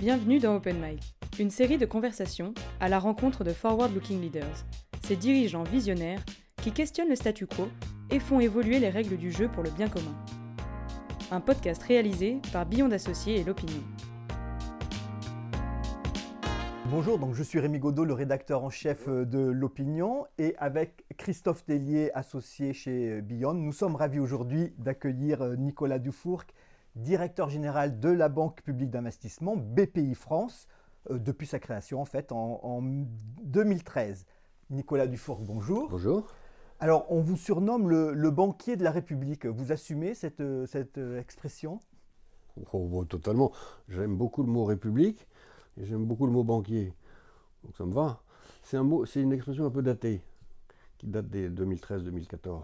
Bienvenue dans Open Mic, une série de conversations à la rencontre de forward-looking leaders, ces dirigeants visionnaires qui questionnent le statu quo et font évoluer les règles du jeu pour le bien commun. Un podcast réalisé par Beyond Associés et l'Opinion. Bonjour, donc je suis Rémi Godot, le rédacteur en chef de l'Opinion, et avec Christophe Tellier, associé chez Beyond, nous sommes ravis aujourd'hui d'accueillir Nicolas Dufourc, directeur général de la Banque publique d'investissement, BPI France, euh, depuis sa création en fait en, 2013. Nicolas Dufourc, bonjour. Bonjour. Alors, on vous surnomme le, banquier de la République. Vous assumez cette, cette expression? Oh, Totalement. J'aime beaucoup le mot République et j'aime beaucoup le mot banquier. Donc ça me va. C'est un mot, c'est une expression un peu datée, qui date des 2013-2014.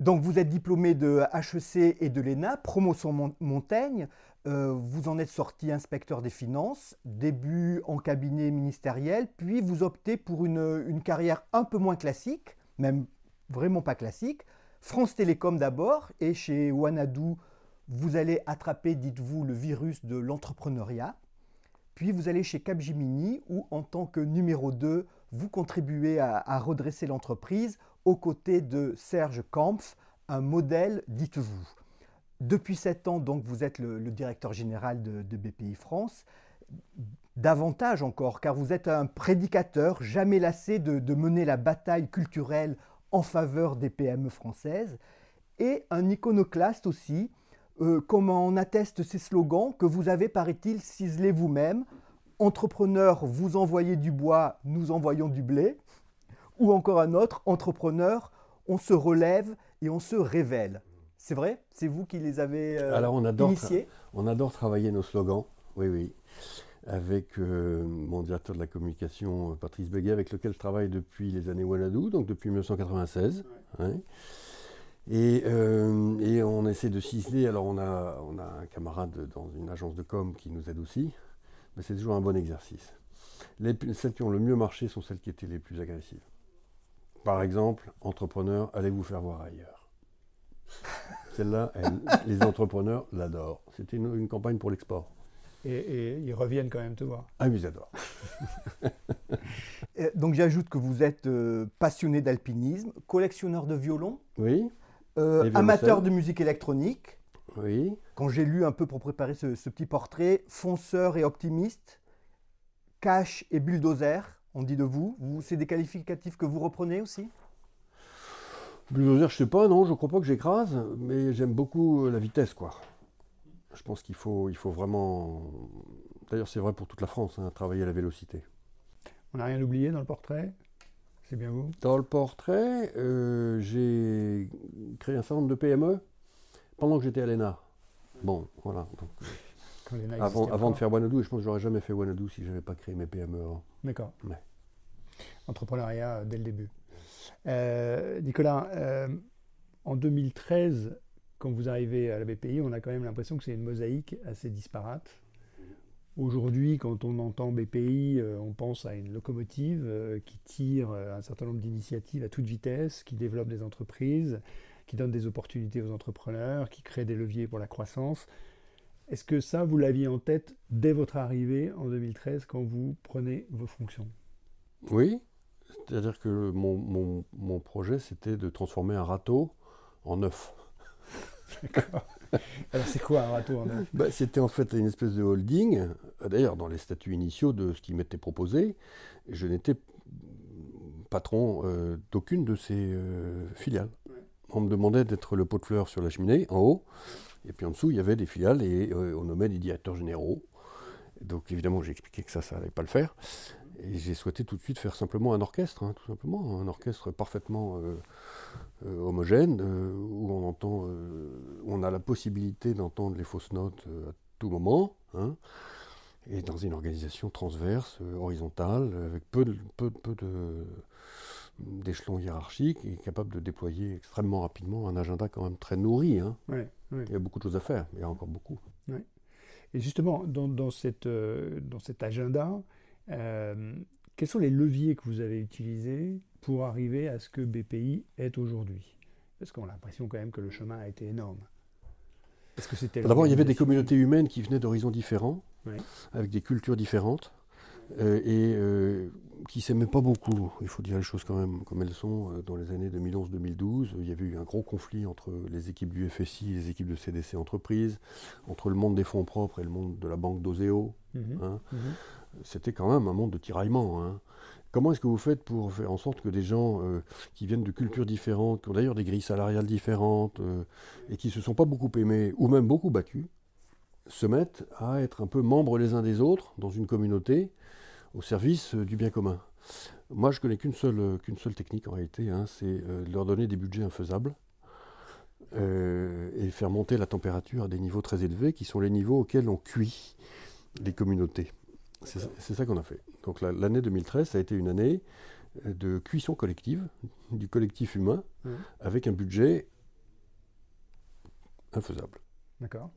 Donc vous êtes diplômé de HEC et de l'ENA, promotion Montaigne. Euh, vous en êtes sorti inspecteur des finances, début en cabinet ministériel, puis vous optez pour une, une carrière un peu moins classique, même vraiment pas classique. France Télécom d'abord, et chez Wanadoo, vous allez attraper, dites-vous, le virus de l'entrepreneuriat. Puis vous allez chez Capgemini où, en tant que numéro 2, vous contribuez à, redresser l'entreprise aux côtés de Serge Kampf, un modèle, dites-vous. Depuis sept ans, donc, vous êtes le, directeur général de, BPI France. Davantage encore, car vous êtes un prédicateur jamais lassé de, mener la bataille culturelle en faveur des PME françaises, et un iconoclaste aussi, euh, comme en attestent ces slogans que vous avez, paraît-il, ciselés vous-même. Entrepreneur, vous envoyez du bois, nous envoyons du blé. Ou encore un autre, entrepreneur, on se relève et on se révèle. C'est vrai? C'est vous qui les avez euh, Alors on adore initiés? On adore travailler nos slogans, oui, oui. Avec euh, mon directeur de la communication, Patrice Béguet, avec lequel je travaille depuis les années Wanadoo, donc depuis 1996. Euh, et, on essaie de ciseler. Alors, on a, on a un camarade dans une agence de com qui nous aide aussi. Mais c'est toujours un bon exercice. Les, celles qui ont le mieux marché sont celles qui étaient les plus agressives. Par exemple, entrepreneurs, allez vous faire voir ailleurs? Celle-là, les entrepreneurs l'adorent. C'était une, campagne pour l'export. Et, ils reviennent quand même te voir. Ah oui, ils adorent. Donc j'ajoute que vous êtes euh, passionné d'alpinisme, collectionneur de violons. Oui. Euh, amateur de musique électronique. Oui. Quand j'ai lu un peu pour préparer ce, petit portrait, fonceur et optimiste, cash et bulldozer, on dit de vous. vous c'est des qualificatifs que vous reprenez aussi? Bulldozer, je sais pas, non, je crois pas que j'écrase, mais j'aime beaucoup euh, la vitesse, quoi. Je pense qu'il faut, il faut vraiment. D'ailleurs, c'est vrai pour toute la France, hein, travailler à la vélocité. On n'a rien oublié dans le portrait? C'est bien vous? Dans le portrait, euh, j'ai créé un certain nombre de PME pendant que j'étais à l'ENA. Bon, voilà. Avant, avant de faire Wanadoo, je pense que j'aurais jamais fait Wanadoo si je n'avais pas créé mes PME D'accord. Entrepreneuriat euh, dès le début. Euh, Nicolas, en 2013, quand vous arrivez à la BPI, on a quand même l'impression que c'est une mosaïque assez disparate. Aujourd'hui, quand on entend BPI, euh, on pense à une locomotive euh, qui tire euh, un certain nombre d'initiatives à toute vitesse, qui développe des entreprises, qui donne des opportunités aux entrepreneurs, qui crée des leviers pour la croissance. Est-ce que ça, vous l'aviez en tête dès votre arrivée en 2013 quand vous prenez vos fonctions? Oui, c'est-à-dire que mon, mon projet, c'était de transformer un râteau en œuf. D'accord. Alors c'est quoi un râteau en bah, C'était en fait une espèce de holding. D'ailleurs, dans les statuts initiaux de ce qui m'était proposé, je n'étais patron euh, d'aucune de ces euh, filiales. On me demandait d'être le pot de fleurs sur la cheminée, en haut, et puis en dessous, il y avait des filiales et euh, on nommait des directeurs généraux. Donc évidemment, j'ai expliqué que ça, ça n'allait pas le faire. Et j'ai souhaité tout de suite faire simplement un orchestre, hein, tout simplement, un orchestre parfaitement euh, euh, homogène, où on entend, on a la possibilité d'entendre les fausses notes à tout moment, hein, et dans une organisation transverse, horizontale, avec peu de, peu, peu de d'échelons hiérarchiques et capable de déployer extrêmement rapidement un agenda quand même très nourri. Hein. Il y a beaucoup de choses à faire, il y a encore beaucoup. Et justement, dans, dans, cette, dans cet agenda, euh, quels sont les leviers que vous avez utilisés pour arriver à ce que BPI est aujourd'hui? Parce qu'on a l'impression quand même que le chemin a été énorme. D'abord, il y avait des communautés humaines qui venaient d'horizons différents. avec des cultures différentes. Euh, et euh, qui s'aimaient pas beaucoup. Il faut dire les choses quand même comme elles sont. Euh, dans les années 2011-2012, il y avait eu un gros conflit entre les équipes du FSI et les équipes de CDC Entreprises, entre le monde des fonds propres et le monde de la banque d'Oseo. Mhm. Hein. Mhm. C'était quand même un monde de tiraillement. Hein. Comment est-ce que vous faites pour faire en sorte que des gens qui viennent de cultures différentes, qui ont d'ailleurs des grilles salariales différentes, et qui se sont pas beaucoup aimés, ou même beaucoup battus, se mettent à être un peu membres les uns des autres dans une communauté au service euh, du bien commun. Moi, je connais qu'une seule, euh, qu'une seule technique en réalité, hein, c'est euh, leur donner des budgets infaisables et faire monter la température à des niveaux très élevés qui sont les niveaux auxquels on cuit les communautés. C'est ça qu'on a fait. Donc l'année 2013, ça a été une année de cuisson collective, du collectif humain, mmh. avec un budget infaisable.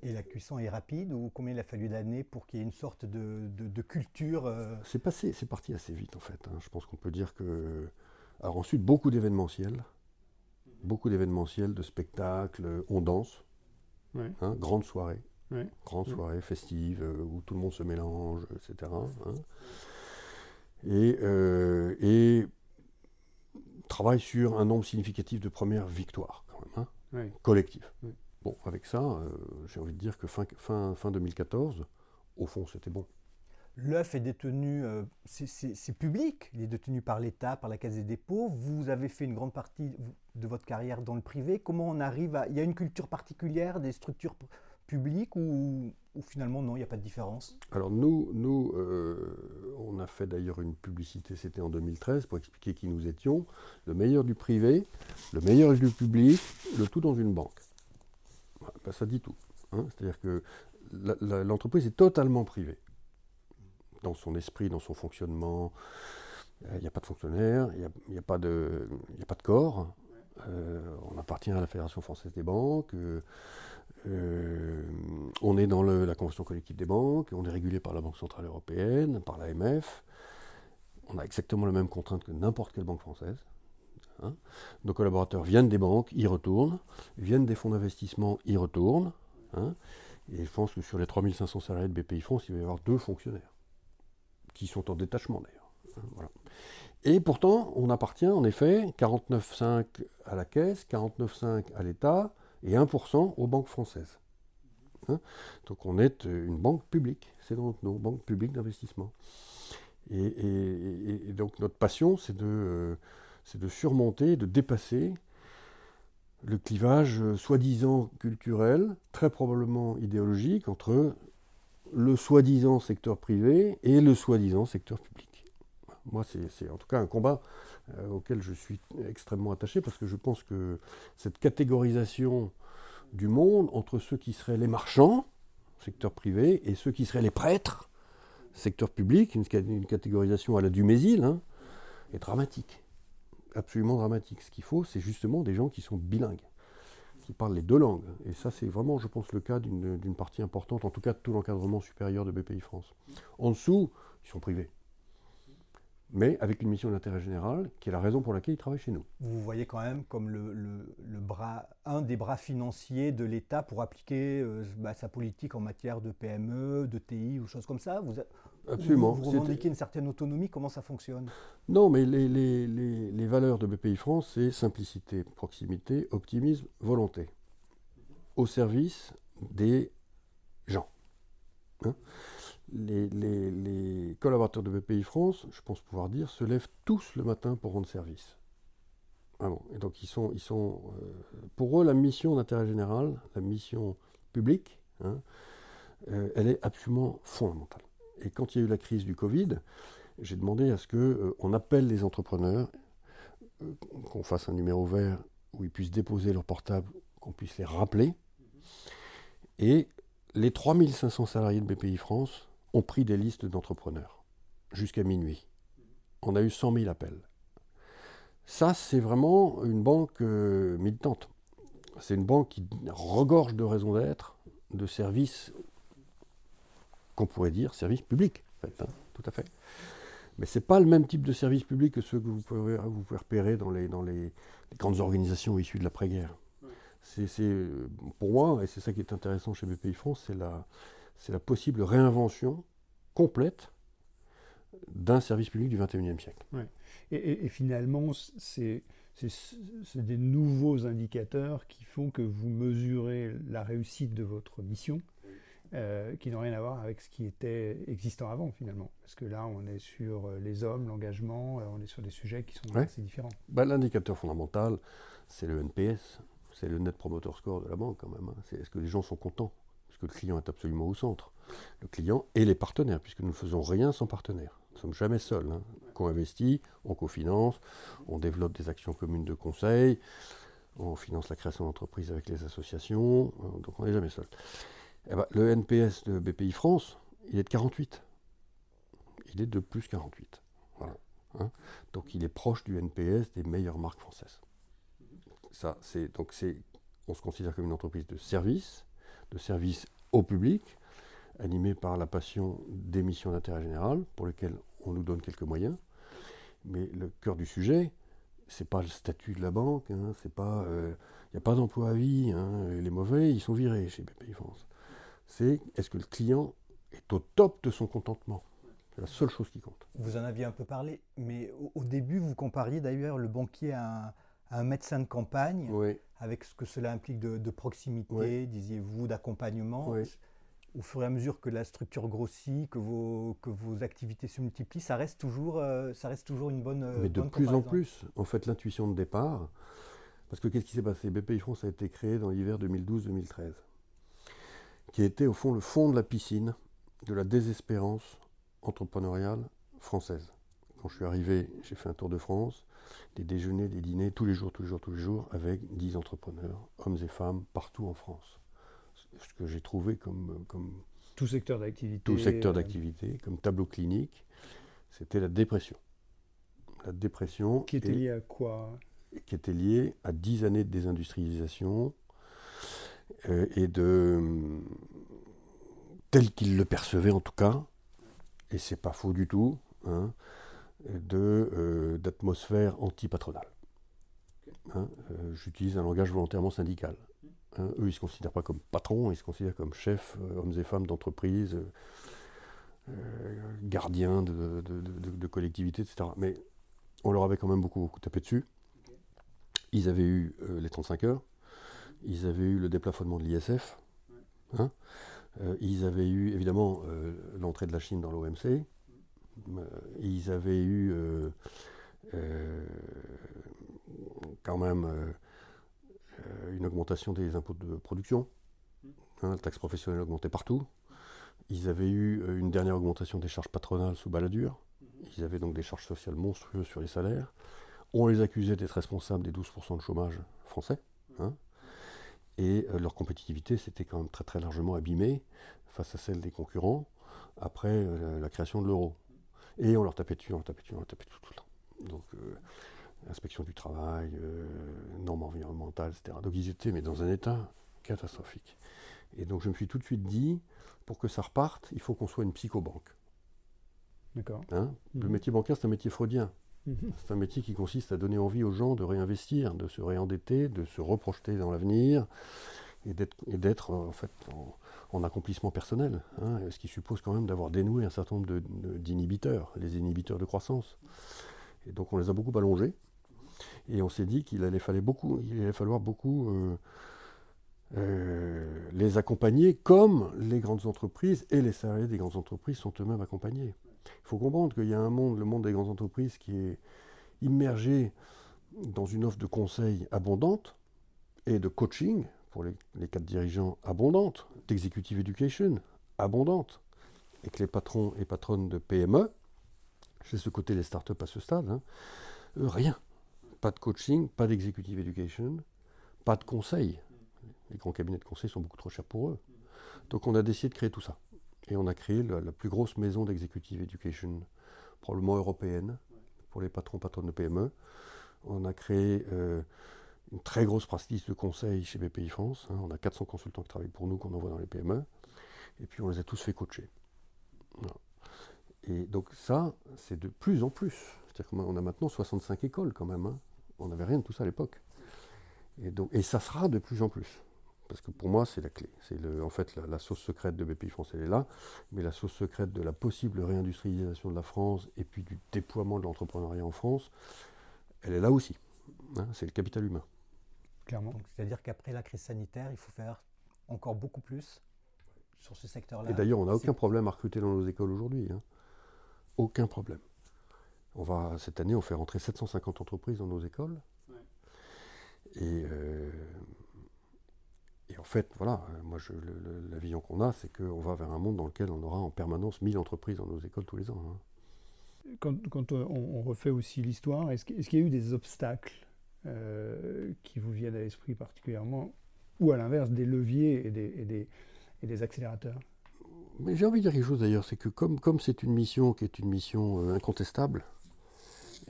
Et la cuisson est rapide ou combien il a fallu d'années pour qu'il y ait une sorte de, culture euh C'est passé, c'est parti assez vite en fait. Hein. Je pense qu'on peut dire que. Alors ensuite, beaucoup d'événementiels, beaucoup d'événementiels, de spectacles, on danse, hein, grande soirée, grande soirée festive euh, où tout le monde se mélange, etc. Hein. Et, euh, et travaille sur un nombre significatif de premières victoires quand même, collectives. Bon, avec ça, euh, j'ai envie de dire que fin, fin, fin 2014, au fond, c'était bon. L'œuf est détenu, euh, c'est public, il est détenu par l'État, par la Caisse des dépôts. Vous avez fait une grande partie de votre carrière dans le privé. Comment on arrive à... Il y a une culture particulière des structures publiques ou, finalement non, il n'y a pas de différence? Alors nous, nous euh, on a fait d'ailleurs une publicité, c'était en 2013, pour expliquer qui nous étions. Le meilleur du privé, le meilleur du public, le tout dans une banque. Ben, ça dit tout. Hein. C'est-à-dire que l'entreprise est totalement privée. Dans son esprit, dans son fonctionnement, il n'y a pas de fonctionnaire, il n'y a, pas de, a pas de corps. Euh, on appartient à la Fédération française des banques. Euh, euh, on est dans la convention collective des banques. On est régulé par la Banque centrale européenne, par l'AMF. On a exactement la même contrainte que n'importe quelle banque française. Hein. Nos collaborateurs viennent des banques, y retournent, viennent des fonds d'investissement, y retournent. Hein. Et je pense que sur les 3500 salariés de BPI France, il va y avoir deux fonctionnaires, qui sont en détachement d'ailleurs. Hein, et pourtant, on appartient en effet 49,5 à la caisse, 49,5 à l'État et 1% aux banques françaises. Donc on est une banque publique, c'est dans nos banques publiques d'investissement. Et, donc notre passion, c'est de, euh, c'est de surmonter, de dépasser le clivage euh, soi-disant culturel, très probablement idéologique, entre le soi-disant secteur privé et le soi-disant secteur public. Moi, c'est en tout cas un combat euh, auquel je suis extrêmement attaché parce que je pense que cette catégorisation du monde entre ceux qui seraient les marchands, secteur privé, et ceux qui seraient les prêtres, secteur public, une, catégorisation à la Dumézil, hein, est dramatique absolument dramatique. Ce qu'il faut, c'est justement des gens qui sont bilingues, qui parlent les deux langues. Et ça, c'est vraiment, je pense, le cas d'une partie importante, en tout cas de tout l'encadrement supérieur de BPI France. En dessous, ils sont privés. Mais avec une mission d'intérêt général, qui est la raison pour laquelle ils travaillent chez nous. Vous voyez quand même comme le, bras, un des bras financiers de l'État pour appliquer euh, bah, sa politique en matière de PME, de TI ou choses comme ça. Absolument. Vous, revendiquez une certaine autonomie, comment ça fonctionne? Non, mais les, les, les, valeurs de BPI France, c'est simplicité, proximité, optimisme, volonté. Au service des gens. Hein? Les, collaborateurs de BPI France, je pense pouvoir dire, se lèvent tous le matin pour rendre service. Et donc ils sont, ils sont euh, pour eux, la mission d'intérêt général, la mission publique, hein, euh, elle est absolument fondamentale. Et quand il y a eu la crise du Covid, j'ai demandé à ce qu'on euh, appelle les entrepreneurs, euh, qu'on fasse un numéro vert où ils puissent déposer leur portable, qu'on puisse les rappeler. Et les 3500 salariés de BPI France ont pris des listes d'entrepreneurs jusqu'à minuit. On a eu 100 000 appels. Ça, c'est vraiment une banque euh, militante. C'est une banque qui regorge de raisons d'être, de services qu'on pourrait dire service public, hein, tout à fait. Mais ce n'est pas le même type de service public que ceux que vous pouvez, repérer dans, les, grandes organisations issues de l'après-guerre. C'est, pour moi, et c'est ça qui est intéressant chez BPI France, c'est la, c'est la possible réinvention complète d'un service public du 21e siècle. Et, finalement, c'est des nouveaux indicateurs qui font que vous mesurez la réussite de votre mission, euh, qui n'ont rien à voir avec ce qui était existant avant finalement. Parce que là, on est sur euh, les hommes, l'engagement, euh, on est sur des sujets qui sont assez différents. Bah, l'indicateur fondamental, c'est le NPS, c'est le Net Promoter Score de la banque quand même. Hein. C'est est-ce que les gens sont contents? Est-ce que le client est absolument au centre? Le client et les partenaires, puisque nous ne faisons rien sans partenaires. Nous ne sommes jamais seuls. Hein. On investit, on cofinance, on développe des actions communes de conseil, on finance la création d'entreprises avec les associations, donc on n'est jamais seul. Eh ben, le NPS de BPI France, il est de 48. Il est de plus 48. Voilà. Hein. donc il est proche du NPS des meilleures marques françaises. Ça, c'est donc c'est, on se considère comme une entreprise de service, de service au public, animée par la passion des missions d'intérêt général, pour lesquelles on nous donne quelques moyens. Mais le cœur du sujet, c'est pas le statut de la banque, hein, c'est pas, il euh, n'y a pas d'emploi à vie, hein, les mauvais, ils sont virés chez BPI France. C'est est-ce que le client est au top de son contentement? C'est la seule chose qui compte. Vous en aviez un peu parlé, mais au, début, vous compariez d'ailleurs le banquier à un, médecin de campagne, avec ce que cela implique de, proximité, disiez-vous, d'accompagnement. Au fur et à mesure que la structure grossit, que vos, que vos activités se multiplient, ça reste toujours, euh, ça reste toujours une bonne. Mais de plus en plus, en fait, l'intuition de départ, parce que qu'est-ce qui s'est passé? BPI France a été créé dans l'hiver 2012-2013, qui était au fond le fond de la piscine de la désespérance entrepreneuriale française. Quand je suis arrivé, j'ai fait un tour de France, des déjeuners, des dîners, tous les jours, tous les jours, tous les jours, avec 10 entrepreneurs, hommes et femmes, partout en France ce que j'ai trouvé comme, comme tout secteur d'activité. Tout secteur euh, d'activité, comme tableau clinique, c'était la dépression. La dépression. Qui était liée à quoi? Qui était liée à dix années de désindustrialisation et de. tel qu'il le percevait en tout cas, et c'est pas faux du tout, hein, de, euh, d'atmosphère anti-patronale. Hein, j'utilise un langage volontairement syndical. Hein, eux, ils ne se considèrent pas comme patrons, ils se considèrent comme chefs, euh, hommes et femmes d'entreprise, euh, euh, gardiens de, collectivités, etc. Mais on leur avait quand même beaucoup tapé dessus. Ils avaient eu les 35 heures, ils avaient eu le déplafonnement de l'ISF, hein. ils avaient eu évidemment l'entrée de la Chine dans l'OMC, ils avaient eu quand même euh, une augmentation des impôts de production. Hein, la taxe professionnelle augmentait partout. Ils avaient eu euh, une dernière augmentation des charges patronales sous baladure. Ils avaient donc des charges sociales monstrueuses sur les salaires. On les accusait d'être responsables des 12% de chômage français. Hein. Et euh, leur compétitivité s'était quand même très très largement abîmée face à celle des concurrents après la création de l'euro. Et on leur tapait dessus, on leur tapait dessus, on leur tapait dessus tout le temps. Donc inspection du travail, euh, normes environnementales, etc. Donc ils étaient mais dans un état catastrophique. Et donc je me suis tout de suite dit, pour que ça reparte, il faut qu'on soit une psychobanque. D'accord. Hein? Le mhm. métier bancaire, c'est un métier freudien. C'est un métier qui consiste à donner envie aux gens de réinvestir, de se réendetter, de se reprojeter dans l'avenir et d'être en accomplissement personnel, hein, ce qui suppose quand même d'avoir dénoué un certain nombre d'inhibiteurs, les inhibiteurs de croissance. Et donc on les a beaucoup allongés. Et on s'est dit qu'il allait falloir beaucoup euh, euh, les accompagner comme les grandes entreprises et les salariés des grandes entreprises sont eux-mêmes accompagnés. Il faut comprendre qu'il y a un monde, le monde des grandes entreprises, qui est immergé dans une offre de conseil abondante et de coaching pour les, quatre dirigeants abondante, d'executive education abondante, et que les patrons et patronnes de PME, j'ai ce côté les startups à ce stade, hein, rien. Pas de coaching, pas d'executive education, pas de conseil. Les grands cabinets de conseil sont beaucoup trop chers pour eux. Donc on a décidé de créer tout ça. Et on a créé la, plus grosse maison d'executive education, probablement européenne, pour les patrons, patronnes de PME. On a créé euh, une très grosse pratique de conseil chez BPI France. Hein. On a 400 consultants qui travaillent pour nous, qu'on envoie dans les PME. Et puis on les a tous fait coacher. Et donc ça, c'est de plus en plus. C'est-à-dire qu'on a maintenant 65 écoles quand même. Hein. On n'avait rien de tout ça à l'époque. Et, donc, et ça sera de plus en plus. Parce que pour moi, c'est la clé. C'est en fait la, sauce secrète de BPI France, elle est là, mais la sauce secrète de la possible réindustrialisation de la France et puis du déploiement de l'entrepreneuriat en France, elle est là aussi. Hein, c'est le capital humain. Clairement. C'est-à-dire qu'après la crise sanitaire, il faut faire encore beaucoup plus sur ce secteur-là. Et d'ailleurs, on n'a aucun problème à recruter dans nos écoles aujourd'hui. Hein. Aucun problème. On va, cette année, on fait rentrer 750 entreprises dans nos écoles. Et, euh, et, en fait, voilà, moi, je, la vision qu'on a, c'est qu'on va vers un monde dans lequel on aura en permanence 1000 entreprises dans nos écoles tous les ans. Hein. Quand, on, refait aussi l'histoire, est-ce qu'il y a eu des obstacles euh, qui vous viennent à l'esprit particulièrement, ou à l'inverse, des leviers et des, et des, et des accélérateurs? Mais j'ai envie de dire quelque chose d'ailleurs, c'est que comme c'est une mission qui est une mission euh, incontestable,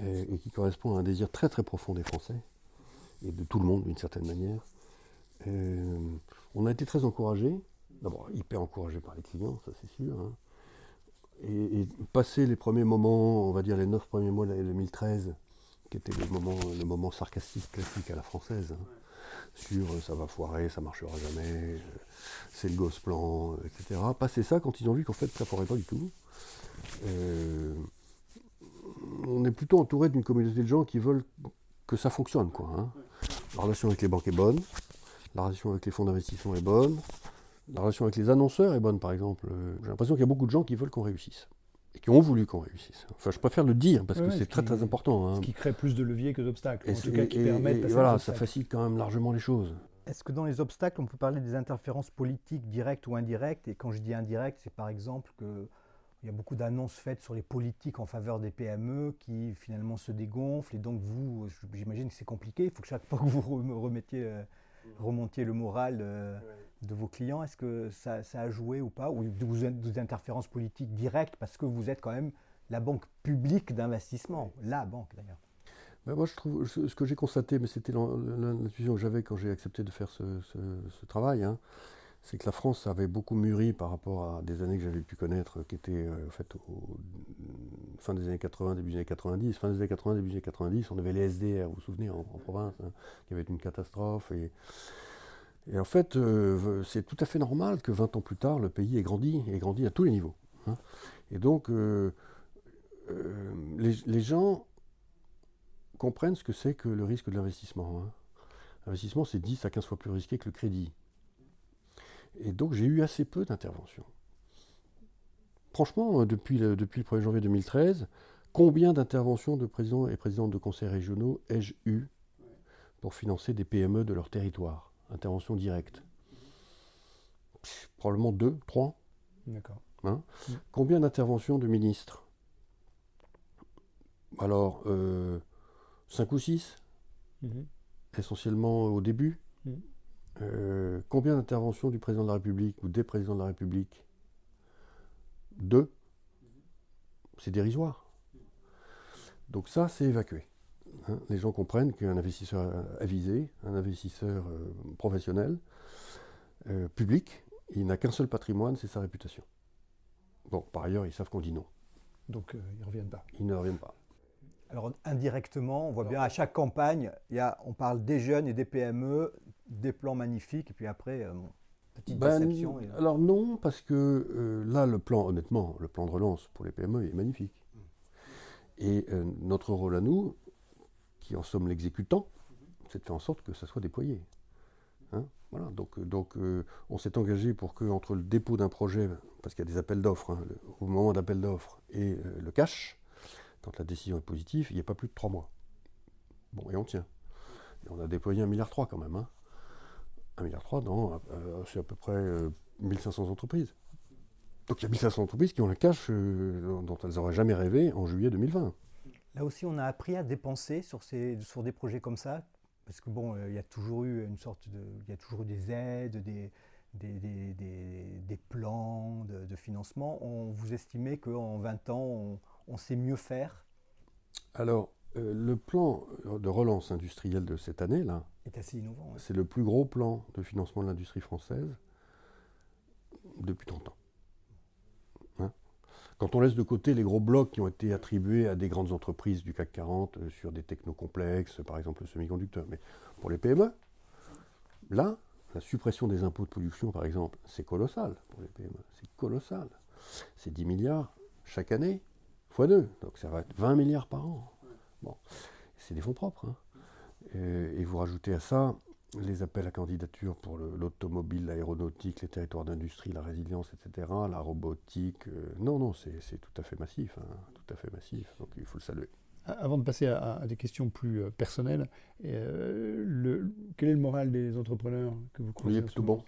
et, qui correspond à un désir très très profond des Français, et de tout le monde d'une certaine manière, euh, on a été très encouragés, d'abord hyper encouragés par les clients, ça c'est sûr, hein. et, passer les premiers moments, on va dire les neuf premiers mois de l'année 2013, qui était le moment, le moment sarcastique classique à la française, hein, sur euh, ça va foirer, ça marchera jamais, euh, c'est le gosse plan, etc. Passer ça quand ils ont vu qu'en fait ça ne foirait pas du tout on est plutôt entouré d'une communauté de gens qui veulent que ça fonctionne. Quoi, hein. La relation avec les banques est bonne, la relation avec les fonds d'investissement est bonne, la relation avec les annonceurs est bonne, par exemple. J'ai l'impression qu'il y a beaucoup de gens qui veulent qu'on réussisse et qui ont voulu qu'on réussisse. Enfin, je préfère le dire parce que c'est très très important. Hein. Ce qui crée plus de leviers que d'obstacles, en tout cas qui permettent. voilà, ça facilite quand même largement les choses. Est-ce que dans les obstacles, on peut parler des interférences politiques directes ou indirectes? Et quand je dis indirectes, c'est par exemple que il y a beaucoup d'annonces faites sur les politiques en faveur des PME qui finalement se dégonflent. Et donc, vous, j'imagine que c'est compliqué. Il faut que chaque fois que vous remettiez, remontiez le moral euh, de vos clients, est-ce que ça, a joué ou pas? Ou vous des interférences politiques directes parce que vous êtes quand même la banque publique d'investissement, la banque d'ailleurs. Ben moi, je trouve, ce que j'ai constaté, mais c'était l'intuition que j'avais quand j'ai accepté de faire ce, travail, hein, c'est que la France avait beaucoup mûri par rapport à des années que j'avais pu connaître, qui étaient euh, en fait au, fin des années 80, début des années 90. Fin des années 80, début des années 90, on avait les SDR, vous vous souvenez, en, province, hein, qui avait une catastrophe. Et, en fait, euh, c'est tout à fait normal que 20 ans plus tard, le pays ait grandi, et grandi à tous les niveaux. Hein. Et donc, euh, les, les, gens comprennent ce que c'est que le risque de l'investissement. Hein. L'investissement, c'est 10 à 15 fois plus risqué que le crédit. Et donc j'ai eu assez peu d'interventions. Franchement, euh, depuis le, depuis le 1er janvier 2013, combien d'interventions de présidents et présidentes de conseils régionaux ai-je eu pour financer des PME de leur territoire? Intervention directe Probablement deux, trois. D'accord. Hein? Mm. Combien d'interventions de ministres? Alors, euh, cinq ou six mm-hmm. Essentiellement au début. Euh, combien d'interventions du président de la République ou des présidents de la République Deux. C'est dérisoire. Donc ça, c'est évacué. Hein. les gens comprennent qu'un investisseur avisé, un investisseur euh, professionnel, euh, public, il n'a qu'un seul patrimoine, c'est sa réputation. Bon, par ailleurs, ils savent qu'on dit non. Donc ils ne reviennent pas. Ils ne reviennent pas. Alors indirectement, on voit bien à chaque campagne, il y a, on parle des jeunes et des PME, des plans magnifiques, et puis après, euh, petite ben, déception. Alors non, parce que euh, là, le plan, honnêtement, le plan de relance pour les PME est magnifique. Et euh, notre rôle à nous, qui en sommes l'exécutant, c'est de faire en sorte que ça soit déployé. Hein, voilà, donc, donc on s'est engagé pour que entre le dépôt d'un projet, parce qu'il y a des appels d'offres, hein, au moment d'appel d'offres, et le cash, quand la décision est positive, il n'y a pas plus de trois mois. Bon, et on tient. Et on a déployé un milliard quand même. Hein. 1,3 milliard dans, euh, c'est à peu près 1500 euh, entreprises. Donc il y a 1500 entreprises qui ont un cash euh, dont elles n'auraient jamais rêvé en juillet 2020. Là aussi, on a appris à dépenser sur, ces, sur des projets comme ça, parce que bon, il y a toujours eu une sorte de, il y a toujours eu des aides, des, des, des, des, plans de, financement. On vous estimez qu'en 20 ans, on, on, sait mieux faire? Alors, le plan de relance industrielle de cette année, là, assez innovant. C'est le plus gros plan de financement de l'industrie française depuis 30 ans. Hein? Quand on laisse de côté les gros blocs qui ont été attribués à des grandes entreprises du CAC 40 euh, sur des technocomplexes, par exemple le semi-conducteur, mais pour les PME, là, la suppression des impôts de production, par exemple, c'est colossal pour les PME. C'est colossal. C'est 10 milliards chaque année, fois 2. Donc ça va être 20 milliards par an. Bon, c'est des fonds propres. hein. Et, et vous rajoutez à ça les appels à candidature pour le- l'automobile, l'aéronautique, les territoires d'industrie, la résilience, etc., la robotique. euh, non, non, c'est tout à fait massif. hein, tout à fait massif. Donc il faut le saluer. Avant de passer à, à des questions plus euh, personnelles, euh, le- quel est le moral des entrepreneurs que vous Il croisez est plutôt bon.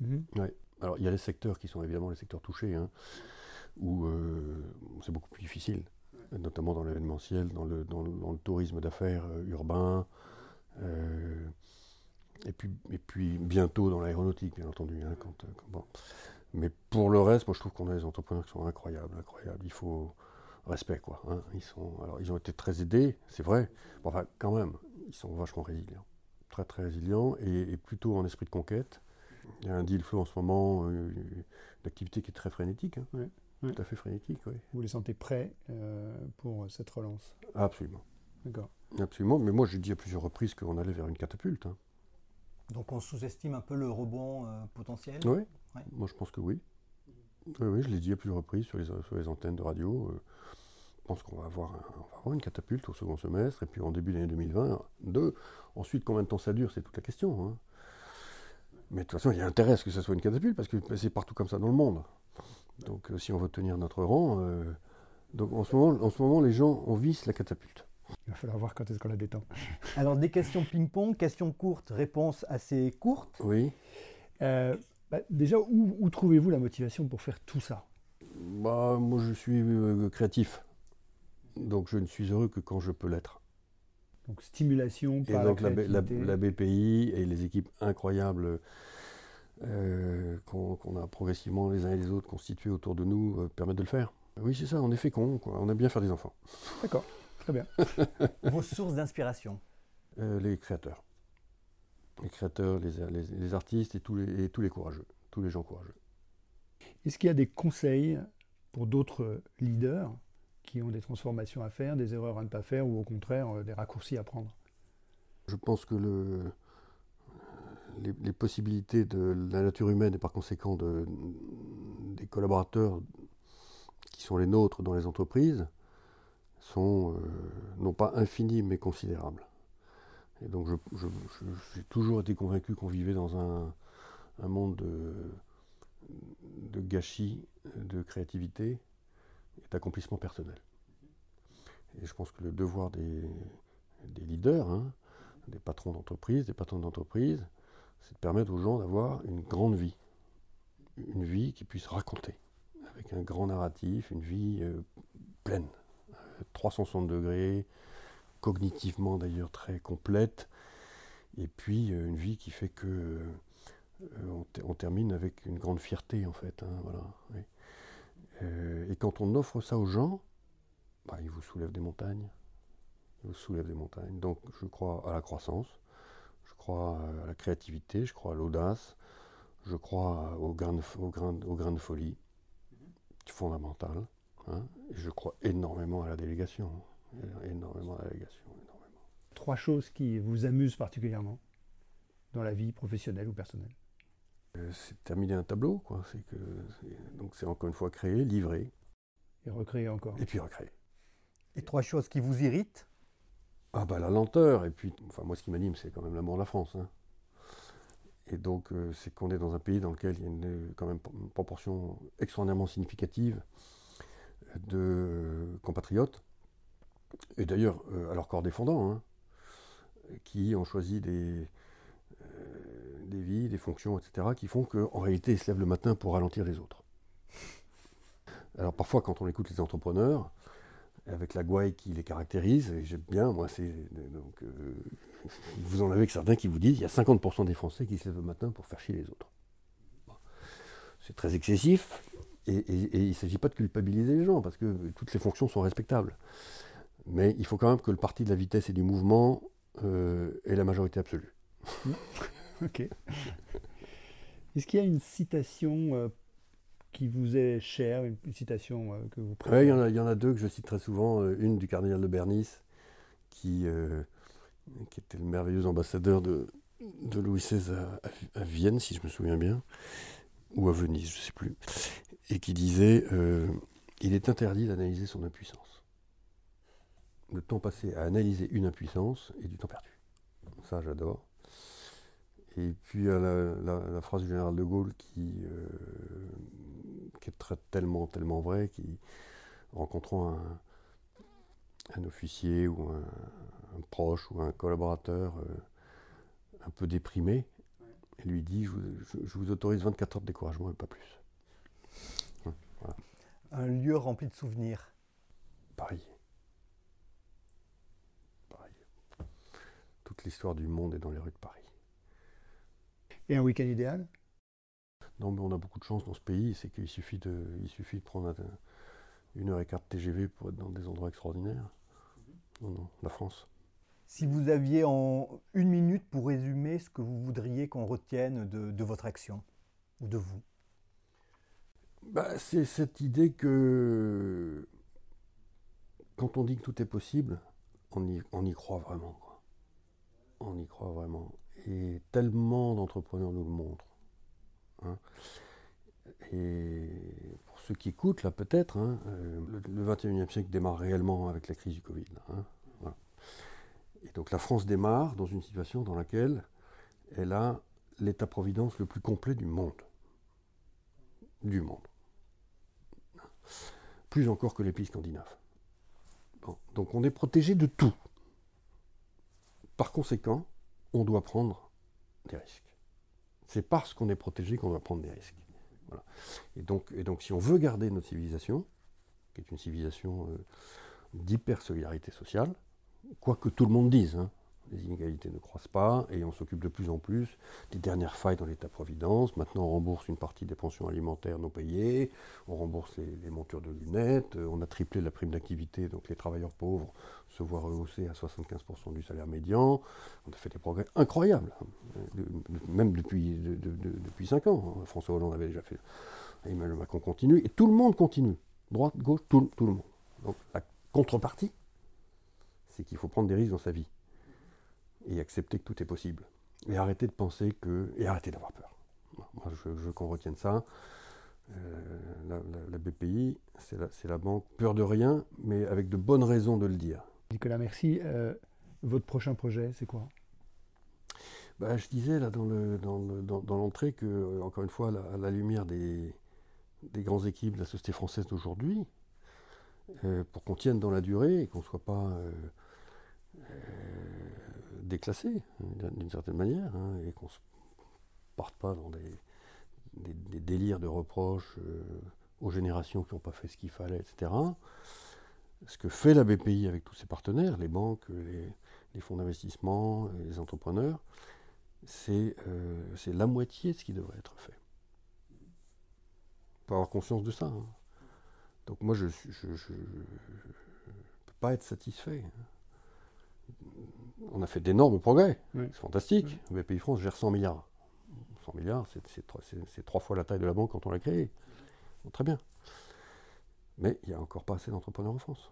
Mhm. Alors, il y a les secteurs qui sont évidemment les secteurs touchés, hein, où euh, c'est beaucoup plus difficile, notamment dans l'événementiel, dans le, dans, le- dans le tourisme d'affaires euh, urbain, euh, et, puis, et puis bientôt dans l'aéronautique, bien entendu. hein, quand, euh, quand- bon. Mais pour le reste, moi je trouve qu'on a des entrepreneurs qui sont incroyables, incroyables. Il faut respect, quoi. hein. Ils, sont, alors, ils ont été très aidés, c'est vrai, Bon, enfin, quand même, ils sont vachement résilients. Très, très résilients et, et plutôt en esprit de conquête. Il y a un deal flow en ce moment, euh, une activité qui est très frénétique. hein. Ouais, ouais. Tout à fait frénétique, oui. Vous les sentez prêts euh, pour cette relance? Absolument. D'accord. Absolument. Mais moi, j'ai dit à plusieurs reprises qu'on allait vers une catapulte. hein. Donc on sous-estime un peu le rebond euh, potentiel? Oui. Ouais. Moi, je pense que oui. Oui, oui, je l'ai dit à plusieurs reprises sur les, sur les antennes de radio. euh, je pense qu'on va, avoir un- on va avoir une catapulte au second semestre, et puis en début d'année 2022. Ensuite, combien de temps ça dure, c'est toute la question. hein. Mais de toute façon, il y a intérêt à ce que ça soit une catapulte, parce que c'est partout comme ça dans le monde. Donc, euh, si on veut tenir notre rang, euh, donc en ce, moment, en ce moment, les gens, on vise la catapulte. Il va falloir voir quand est-ce qu'on la détend. Alors des questions ping-pong, questions courtes, réponses assez courtes. Oui. Euh, bah, déjà, où, où trouvez-vous la motivation pour faire tout ça? Bah, moi, je suis euh, créatif. Donc, je ne suis heureux que quand je peux l'être. Donc stimulation Et par donc la la, B- la- créativité. la BPI et les équipes incroyables euh, qu'on a progressivement les uns et les autres constituées autour de nous euh, permettent de le faire. Oui, c'est ça, on est fécond, quoi. on aime bien faire des enfants. D'accord, très bien. Vos sources d'inspiration. Euh, les créateurs. Les créateurs, les, les- les artistes et tous les, et tous les courageux, tous les gens courageux. Est-ce qu'il y a des conseils pour d'autres leaders qui ont des transformations à faire, des erreurs à ne pas faire ou au contraire euh, des raccourcis à prendre? Je pense que le, les, les possibilités de la nature humaine et par conséquent de, des collaborateurs qui sont les nôtres dans les entreprises sont euh, non pas infinies mais considérables. Et donc j'ai toujours été convaincu qu'on vivait dans un, monde de, gâchis, de créativité et d'accomplissement personnel. Et je pense que le devoir des, leaders, hein, des patrons d'entreprise, des patrons d'entreprise, c'est de permettre aux gens d'avoir une grande vie. Une vie qui puisse raconter, avec un grand narratif, une vie euh, pleine, 360 degrés, cognitivement d'ailleurs très complète, et puis euh, une vie qui fait que euh, on, te- on termine avec une grande fierté en fait. hein, voilà, oui. Euh, et quand on offre ça aux gens, bah, ils vous soulèvent des montagnes. Ils vous soulèvent des montagnes. Donc je crois à la croissance, je crois à la créativité, je crois à l'audace, je crois au grain de, au grain, au grain de folie, fondamental. Hein, je crois énormément à la délégation. Énormément à la délégation. énormément. Trois choses qui vous amusent particulièrement dans la vie professionnelle ou personnelle. Euh, C'est terminer un tableau, quoi. C'est que, donc c'est encore une fois créer, livrer, Et recréer encore. et puis recréer. Et trois choses qui vous irritent. Ah bah la lenteur, et puis, enfin moi ce qui m'anime c'est quand même l'amour de la France. hein. Et donc euh, c'est qu'on est dans un pays dans lequel il y a une, quand même une proportion extraordinairement significative de compatriotes, et d'ailleurs euh, à leur corps défendant, hein, qui ont choisi des, euh, des vies, des fonctions, etc., qui font qu'en réalité ils se lèvent le matin pour ralentir les autres. Alors parfois quand on écoute les entrepreneurs, avec la gouaille qui les caractérise, et j'aime bien, moi, c'est. Donc, euh, vous en avez que certains qui vous disent il y a 50% des Français qui se lèvent le matin pour faire chier les autres. C'est très excessif, et, et- et il ne s'agit pas de culpabiliser les gens, parce que toutes les fonctions sont respectables. Mais il faut quand même que le parti de la vitesse et du mouvement euh, ait la majorité absolue. Ok. Est-ce qu'il y a une citation euh, qui vous est chère, une, citation euh, que vous préférez il, y en a, il y en a deux que je cite très souvent. Une du cardinal de Bernice, qui, qui était le merveilleux ambassadeur de, de Louis XVI à, à, Vienne, si je me souviens bien, ou à Venise, je ne sais plus, et qui disait euh, Il est interdit d'analyser son impuissance. Le temps passé à analyser une impuissance est du temps perdu. Ça, j'adore. Et puis la, la, phrase du général de Gaulle qui, euh, qui est tellement, tellement vraie, qui, rencontrant un, officier ou un, un, proche ou un collaborateur euh, un peu déprimé, lui dit je, je, je, vous autorise 24 heures de découragement et pas plus. Voilà. Un lieu rempli de souvenirs. Paris. Paris. Toute l'histoire du monde est dans les rues de Paris. Et un week-end idéal? Non, mais on a beaucoup de chance dans ce pays, c'est qu'il suffit de, il suffit de prendre un, une heure et quart de TGV pour être dans des endroits extraordinaires. Non, non, la France. Si vous aviez en une minute pour résumer ce que vous voudriez qu'on retienne de, votre action ou de vous? Bah, C'est cette idée que quand on dit que tout est possible, on y, croit vraiment. On y croit vraiment. Et tellement d'entrepreneurs nous le montrent. Hein. Et pour ceux qui écoutent, là peut-être, hein, euh, le, le 21e siècle démarre réellement avec la crise du Covid. Hein. Et donc la France démarre dans une situation dans laquelle elle a l'État-providence le plus complet du monde. Du monde. Plus encore que les pays scandinaves. Donc on est protégé de tout. Par conséquent, on doit prendre des risques. C'est parce qu'on est protégé qu'on doit prendre des risques. Voilà. Et, donc, et donc si on veut garder notre civilisation, qui est une civilisation euh, d'hyper-solidarité sociale, quoi que tout le monde dise, hein, les inégalités ne croissent pas et on s'occupe de plus en plus des dernières failles dans l'État-providence. Maintenant, on rembourse une partie des pensions alimentaires non payées, on rembourse les, montures de lunettes, on a triplé la prime d'activité, donc les travailleurs pauvres se voient rehausser à 75% du salaire médian. On a fait des progrès incroyables, même depuis, de, de, de, depuis 5 ans. François Hollande avait déjà fait, Emmanuel Macron continue, et tout le monde continue. Droite, gauche, tout, tout le monde. Donc la contrepartie, c'est qu'il faut prendre des risques dans sa vie et accepter que tout est possible. Et arrêter de penser que. et arrêter d'avoir peur. Moi, je veux qu'on retienne ça. Euh, la, la, la, BPI, c'est la, la, banque peur de rien, mais avec de bonnes raisons de le dire. Nicolas, merci. Euh, votre prochain projet, c'est quoi? Bah, Je disais là dans l'entrée dans, dans que, encore une fois, à la, lumière des, des grandes équipes de la société française d'aujourd'hui, euh, pour qu'on tienne dans la durée et qu'on ne soit pas euh, déclassé d'une certaine manière hein, et qu'on ne parte pas dans des, délires de reproches euh, aux générations qui n'ont pas fait ce qu'il fallait, etc. Ce que fait la BPI avec tous ses partenaires, les banques, les, fonds d'investissement, les entrepreneurs, c'est euh, la moitié de ce qui devrait être fait. Il faut avoir conscience de ça. Hein. Donc moi, je ne peux pas être satisfait. On a fait d'énormes progrès. Oui. C'est fantastique. Oui. BPI France gère 100 milliards. 100 milliards, c'est trois fois la taille de la banque quand on l'a créée. Bon, très bien. Mais il n'y a encore pas assez d'entrepreneurs en France.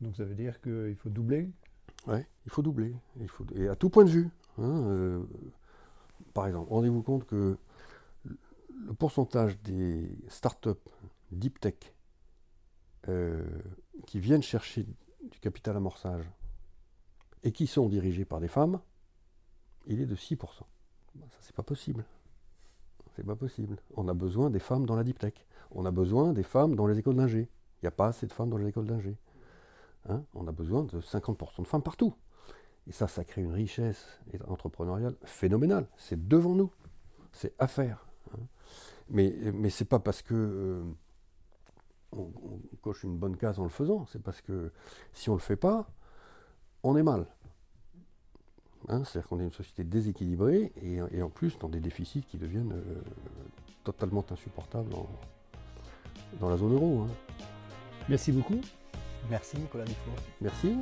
Donc ça veut dire qu'il faut doubler? Oui, il faut doubler. Il faut, et à tout point de vue. Hein, euh, par exemple, rendez-vous compte que le pourcentage des startups deep tech euh, qui viennent chercher du capital amorçage et qui sont dirigés par des femmes, il est de 6%. Ben, ça, c'est pas possible. C'est pas possible. On a besoin des femmes dans la deep. On a besoin des femmes dans les écoles d'ingé. Il n'y a pas assez de femmes dans les écoles d'ingé. Hein on a besoin de 50% de femmes partout. Et ça, ça crée une richesse entrepreneuriale phénoménale. C'est devant nous. C'est à faire. Hein mais mais c'est pas parce que euh, on, on, coche une bonne case en le faisant. C'est parce que si on le fait pas, on est mal. Hein, C'est-à-dire qu'on est une société déséquilibrée et, et, en plus dans des déficits qui deviennent euh, totalement insupportables en, dans la zone euro. Hein. Merci beaucoup. Merci Nicolas Dufour. Merci.